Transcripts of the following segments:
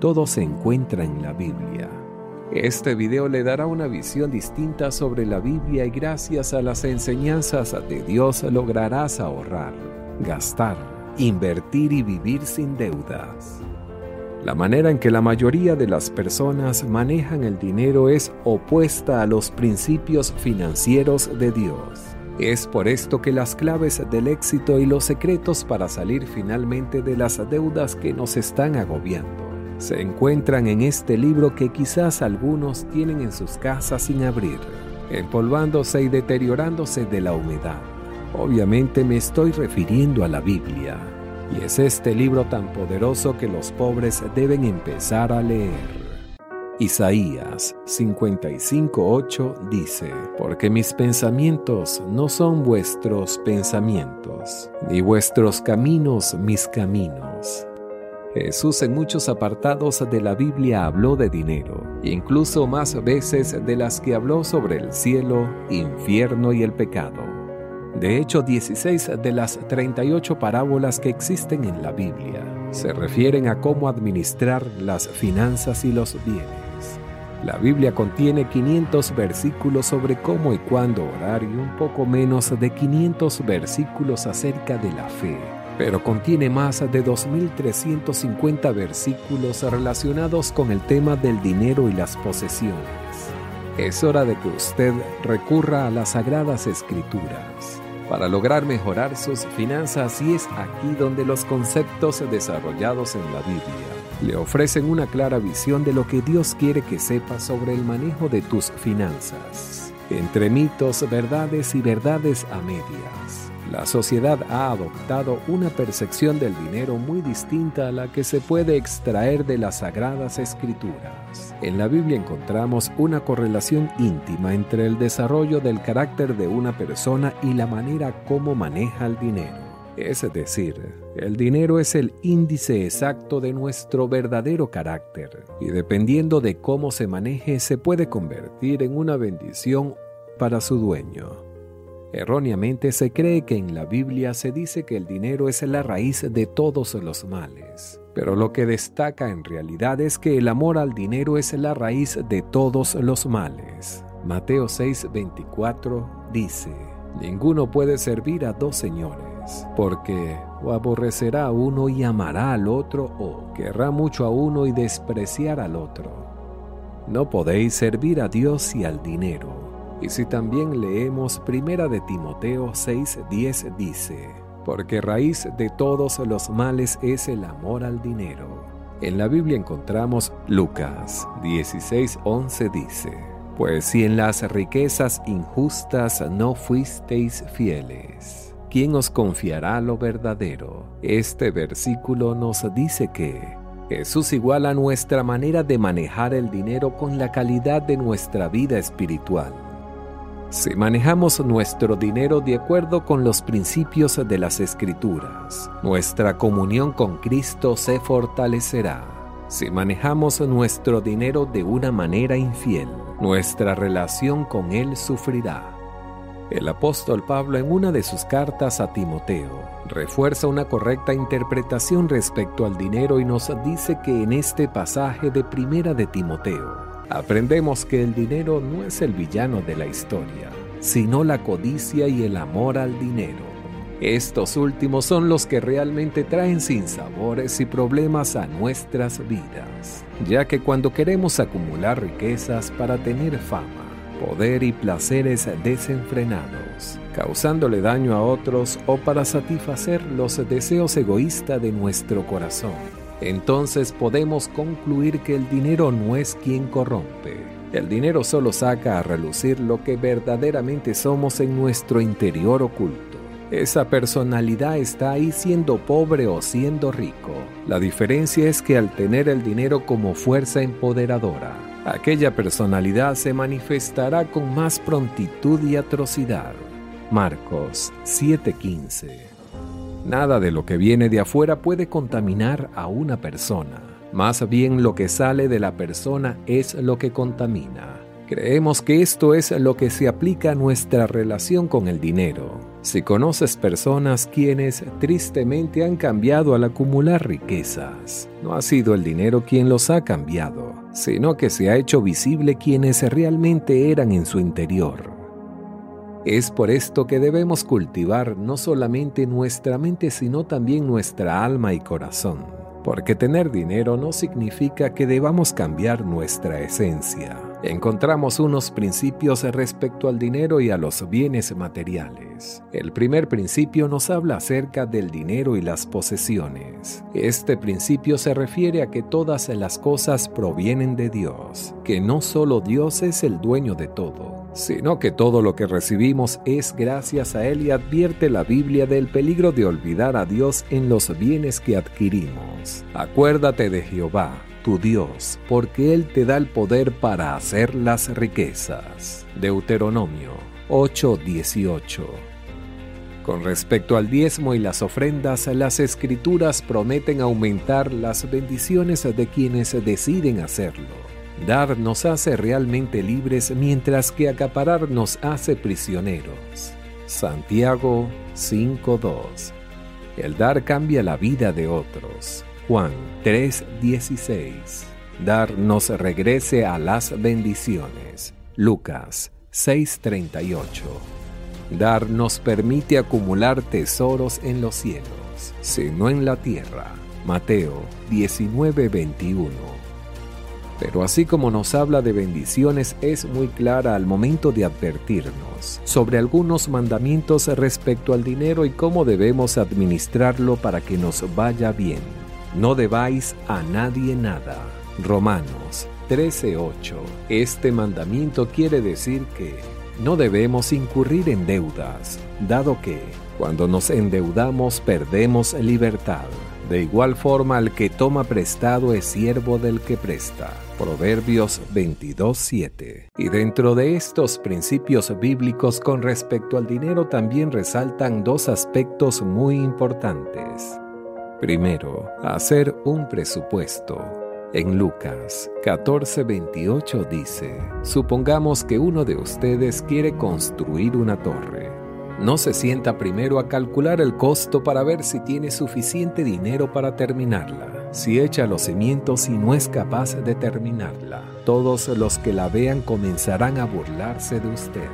Todo se encuentra en la Biblia. Este video le dará una visión distinta sobre la Biblia y gracias a las enseñanzas de Dios lograrás ahorrar, gastar, invertir y vivir sin deudas. La manera en que la mayoría de las personas manejan el dinero es opuesta a los principios financieros de Dios. Es por esto que las claves del éxito y los secretos para salir finalmente de las deudas que nos están agobiando se encuentran en este libro que quizás algunos tienen en sus casas sin abrir, empolvándose y deteriorándose de la humedad. Obviamente me estoy refiriendo a la Biblia, y es este libro tan poderoso que los pobres deben empezar a leer. Isaías 55:8 dice, Porque mis pensamientos no son vuestros pensamientos, ni vuestros caminos mis caminos Jesús en muchos apartados de la Biblia habló de dinero, incluso más veces de las que habló sobre el cielo, infierno y el pecado. De hecho, 16 de las 38 parábolas que existen en la Biblia se refieren a cómo administrar las finanzas y los bienes. La Biblia contiene 500 versículos sobre cómo y cuándo orar y un poco menos de 500 versículos acerca de la fe pero contiene más de 2.350 versículos relacionados con el tema del dinero y las posesiones. Es hora de que usted recurra a las sagradas escrituras para lograr mejorar sus finanzas y es aquí donde los conceptos desarrollados en la Biblia le ofrecen una clara visión de lo que Dios quiere que sepas sobre el manejo de tus finanzas, entre mitos, verdades y verdades a medias. La sociedad ha adoptado una percepción del dinero muy distinta a la que se puede extraer de las sagradas escrituras. En la Biblia encontramos una correlación íntima entre el desarrollo del carácter de una persona y la manera como maneja el dinero. Es decir, el dinero es el índice exacto de nuestro verdadero carácter y dependiendo de cómo se maneje se puede convertir en una bendición para su dueño. Erróneamente se cree que en la Biblia se dice que el dinero es la raíz de todos los males, pero lo que destaca en realidad es que el amor al dinero es la raíz de todos los males. Mateo 6:24 dice, Ninguno puede servir a dos señores, porque o aborrecerá a uno y amará al otro, o querrá mucho a uno y despreciar al otro. No podéis servir a Dios y al dinero. Y si también leemos Primera de Timoteo 6:10 dice, porque raíz de todos los males es el amor al dinero. En la Biblia encontramos Lucas 16:11 dice, pues si en las riquezas injustas no fuisteis fieles, ¿quién os confiará lo verdadero? Este versículo nos dice que Jesús iguala nuestra manera de manejar el dinero con la calidad de nuestra vida espiritual. Si manejamos nuestro dinero de acuerdo con los principios de las Escrituras, nuestra comunión con Cristo se fortalecerá. Si manejamos nuestro dinero de una manera infiel, nuestra relación con Él sufrirá. El apóstol Pablo en una de sus cartas a Timoteo refuerza una correcta interpretación respecto al dinero y nos dice que en este pasaje de Primera de Timoteo aprendemos que el dinero no es el villano de la historia, sino la codicia y el amor al dinero. Estos últimos son los que realmente traen sinsabores y problemas a nuestras vidas, ya que cuando queremos acumular riquezas para tener fama, poder y placeres desenfrenados, causándole daño a otros o para satisfacer los deseos egoístas de nuestro corazón. Entonces podemos concluir que el dinero no es quien corrompe. El dinero solo saca a relucir lo que verdaderamente somos en nuestro interior oculto. Esa personalidad está ahí siendo pobre o siendo rico. La diferencia es que al tener el dinero como fuerza empoderadora, aquella personalidad se manifestará con más prontitud y atrocidad. Marcos 7:15 Nada de lo que viene de afuera puede contaminar a una persona. Más bien lo que sale de la persona es lo que contamina. Creemos que esto es lo que se aplica a nuestra relación con el dinero. Si conoces personas quienes tristemente han cambiado al acumular riquezas, no ha sido el dinero quien los ha cambiado, sino que se ha hecho visible quienes realmente eran en su interior. Es por esto que debemos cultivar no solamente nuestra mente, sino también nuestra alma y corazón, porque tener dinero no significa que debamos cambiar nuestra esencia encontramos unos principios respecto al dinero y a los bienes materiales. El primer principio nos habla acerca del dinero y las posesiones. Este principio se refiere a que todas las cosas provienen de Dios, que no solo Dios es el dueño de todo, sino que todo lo que recibimos es gracias a Él y advierte la Biblia del peligro de olvidar a Dios en los bienes que adquirimos. Acuérdate de Jehová tu Dios, porque Él te da el poder para hacer las riquezas. Deuteronomio 8:18 Con respecto al diezmo y las ofrendas, las escrituras prometen aumentar las bendiciones de quienes deciden hacerlo. Dar nos hace realmente libres mientras que acaparar nos hace prisioneros. Santiago 5:2 El dar cambia la vida de otros. Juan 3:16. Dar nos regrese a las bendiciones. Lucas 6:38. Dar nos permite acumular tesoros en los cielos, sino en la tierra. Mateo 19:21. Pero así como nos habla de bendiciones, es muy clara al momento de advertirnos sobre algunos mandamientos respecto al dinero y cómo debemos administrarlo para que nos vaya bien. No debáis a nadie nada. Romanos 13:8. Este mandamiento quiere decir que no debemos incurrir en deudas, dado que cuando nos endeudamos perdemos libertad. De igual forma, el que toma prestado es siervo del que presta. Proverbios 22.7. Y dentro de estos principios bíblicos con respecto al dinero también resaltan dos aspectos muy importantes. Primero, hacer un presupuesto. En Lucas 14:28 dice, supongamos que uno de ustedes quiere construir una torre. No se sienta primero a calcular el costo para ver si tiene suficiente dinero para terminarla. Si echa los cimientos y no es capaz de terminarla, todos los que la vean comenzarán a burlarse de usted,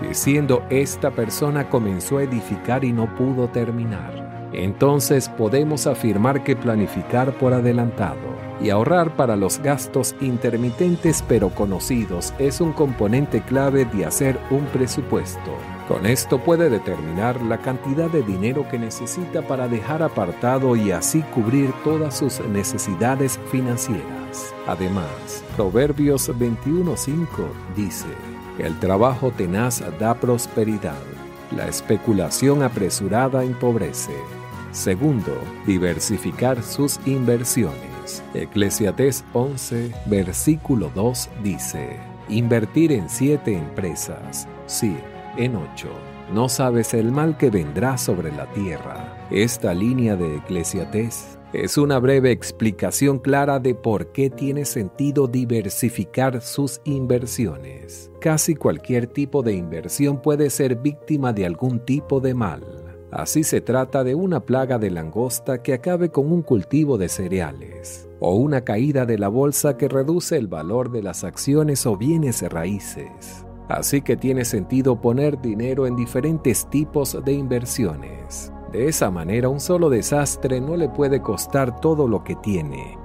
diciendo esta persona comenzó a edificar y no pudo terminar entonces podemos afirmar que planificar por adelantado y ahorrar para los gastos intermitentes pero conocidos es un componente clave de hacer un presupuesto. Con esto puede determinar la cantidad de dinero que necesita para dejar apartado y así cubrir todas sus necesidades financieras. Además, Proverbios 21.5 dice, el trabajo tenaz da prosperidad, la especulación apresurada empobrece. Segundo, diversificar sus inversiones. Eclesiastés 11, versículo 2 dice, Invertir en siete empresas. Sí, en ocho. No sabes el mal que vendrá sobre la tierra. Esta línea de Eclesiastés es una breve explicación clara de por qué tiene sentido diversificar sus inversiones. Casi cualquier tipo de inversión puede ser víctima de algún tipo de mal. Así se trata de una plaga de langosta que acabe con un cultivo de cereales, o una caída de la bolsa que reduce el valor de las acciones o bienes raíces. Así que tiene sentido poner dinero en diferentes tipos de inversiones. De esa manera un solo desastre no le puede costar todo lo que tiene.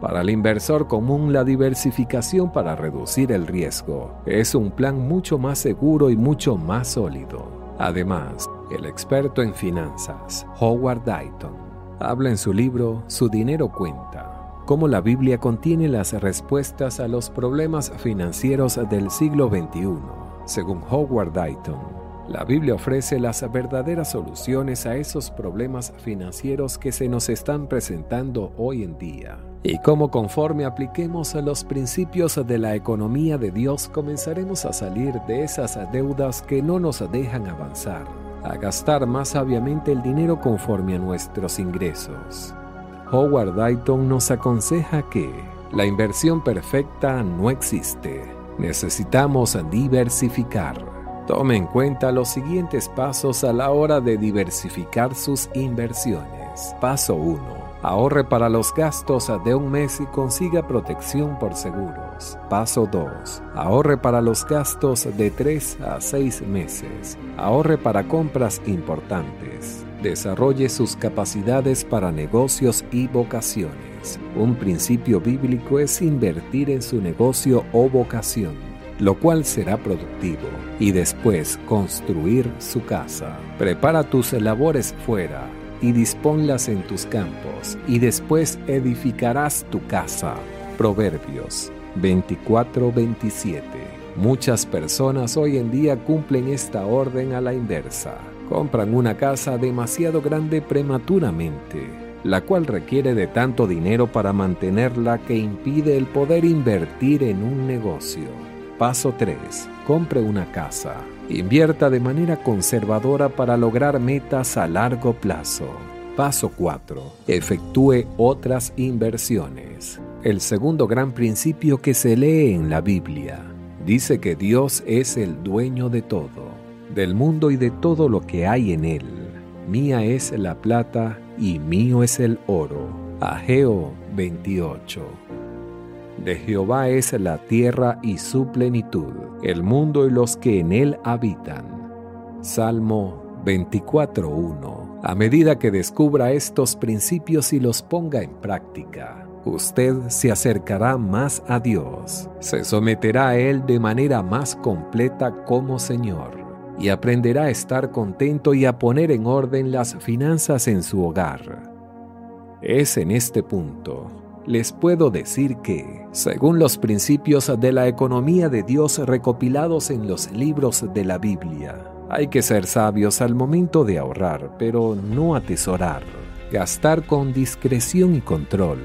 Para el inversor común la diversificación para reducir el riesgo es un plan mucho más seguro y mucho más sólido. Además, el experto en finanzas, Howard Dayton, habla en su libro Su dinero cuenta, cómo la Biblia contiene las respuestas a los problemas financieros del siglo XXI. Según Howard Dayton, la Biblia ofrece las verdaderas soluciones a esos problemas financieros que se nos están presentando hoy en día. Y como conforme apliquemos los principios de la economía de Dios, comenzaremos a salir de esas deudas que no nos dejan avanzar, a gastar más sabiamente el dinero conforme a nuestros ingresos. Howard Dayton nos aconseja que la inversión perfecta no existe. Necesitamos diversificar Tome en cuenta los siguientes pasos a la hora de diversificar sus inversiones. Paso 1. Ahorre para los gastos de un mes y consiga protección por seguros. Paso 2. Ahorre para los gastos de 3 a 6 meses. Ahorre para compras importantes. Desarrolle sus capacidades para negocios y vocaciones. Un principio bíblico es invertir en su negocio o vocación lo cual será productivo, y después construir su casa. Prepara tus labores fuera y disponlas en tus campos, y después edificarás tu casa. Proverbios 24-27. Muchas personas hoy en día cumplen esta orden a la inversa. Compran una casa demasiado grande prematuramente, la cual requiere de tanto dinero para mantenerla que impide el poder invertir en un negocio. Paso 3. Compre una casa. Invierta de manera conservadora para lograr metas a largo plazo. Paso 4. Efectúe otras inversiones. El segundo gran principio que se lee en la Biblia dice que Dios es el dueño de todo, del mundo y de todo lo que hay en él. Mía es la plata y mío es el oro. Ageo 28. De Jehová es la tierra y su plenitud, el mundo y los que en él habitan. Salmo 24.1. A medida que descubra estos principios y los ponga en práctica, usted se acercará más a Dios, se someterá a Él de manera más completa como Señor y aprenderá a estar contento y a poner en orden las finanzas en su hogar. Es en este punto les puedo decir que, según los principios de la economía de Dios recopilados en los libros de la Biblia, hay que ser sabios al momento de ahorrar, pero no atesorar, gastar con discreción y control,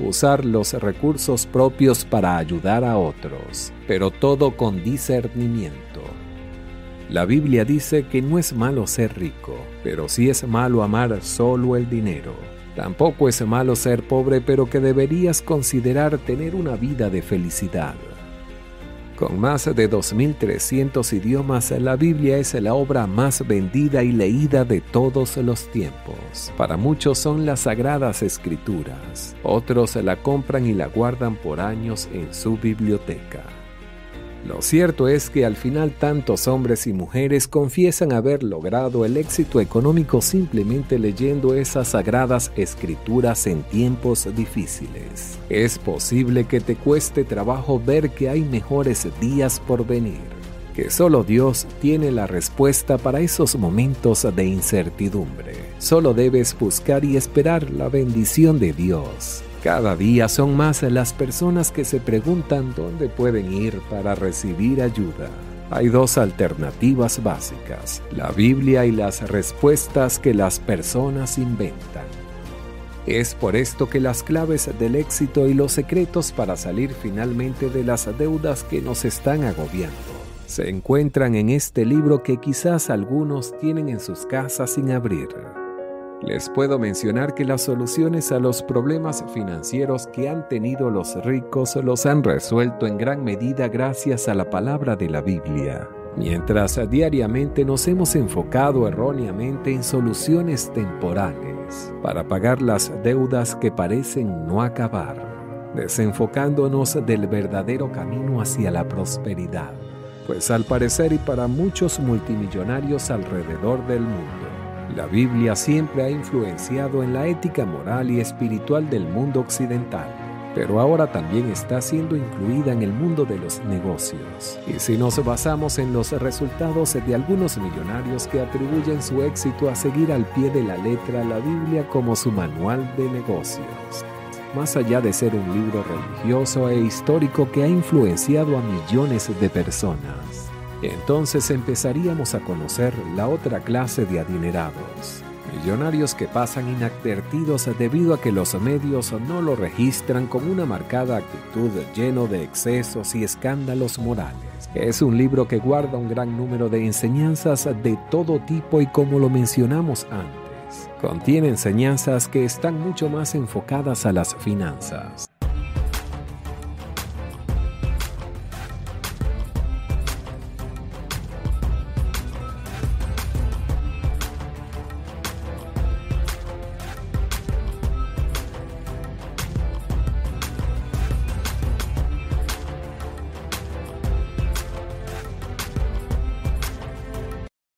usar los recursos propios para ayudar a otros, pero todo con discernimiento. La Biblia dice que no es malo ser rico, pero sí es malo amar solo el dinero. Tampoco es malo ser pobre, pero que deberías considerar tener una vida de felicidad. Con más de 2.300 idiomas, la Biblia es la obra más vendida y leída de todos los tiempos. Para muchos son las sagradas escrituras, otros la compran y la guardan por años en su biblioteca. Lo cierto es que al final tantos hombres y mujeres confiesan haber logrado el éxito económico simplemente leyendo esas sagradas escrituras en tiempos difíciles. Es posible que te cueste trabajo ver que hay mejores días por venir, que solo Dios tiene la respuesta para esos momentos de incertidumbre. Solo debes buscar y esperar la bendición de Dios cada día son más las personas que se preguntan dónde pueden ir para recibir ayuda. Hay dos alternativas básicas, la Biblia y las respuestas que las personas inventan. Es por esto que las claves del éxito y los secretos para salir finalmente de las deudas que nos están agobiando se encuentran en este libro que quizás algunos tienen en sus casas sin abrir. Les puedo mencionar que las soluciones a los problemas financieros que han tenido los ricos los han resuelto en gran medida gracias a la palabra de la Biblia. Mientras diariamente nos hemos enfocado erróneamente en soluciones temporales para pagar las deudas que parecen no acabar, desenfocándonos del verdadero camino hacia la prosperidad. Pues al parecer y para muchos multimillonarios alrededor del mundo, la Biblia siempre ha influenciado en la ética moral y espiritual del mundo occidental pero ahora también está siendo incluida en el mundo de los negocios. Y si nos basamos en los resultados de algunos millonarios que atribuyen su éxito a seguir al pie de la letra la Biblia como su manual de negocios, más allá de ser un libro religioso e histórico que ha influenciado a millones de personas, entonces empezaríamos a conocer la otra clase de adinerados Millonarios que pasan inadvertidos debido a que los medios no lo registran con una marcada actitud lleno de excesos y escándalos morales. Es un libro que guarda un gran número de enseñanzas de todo tipo y como lo mencionamos antes, contiene enseñanzas que están mucho más enfocadas a las finanzas.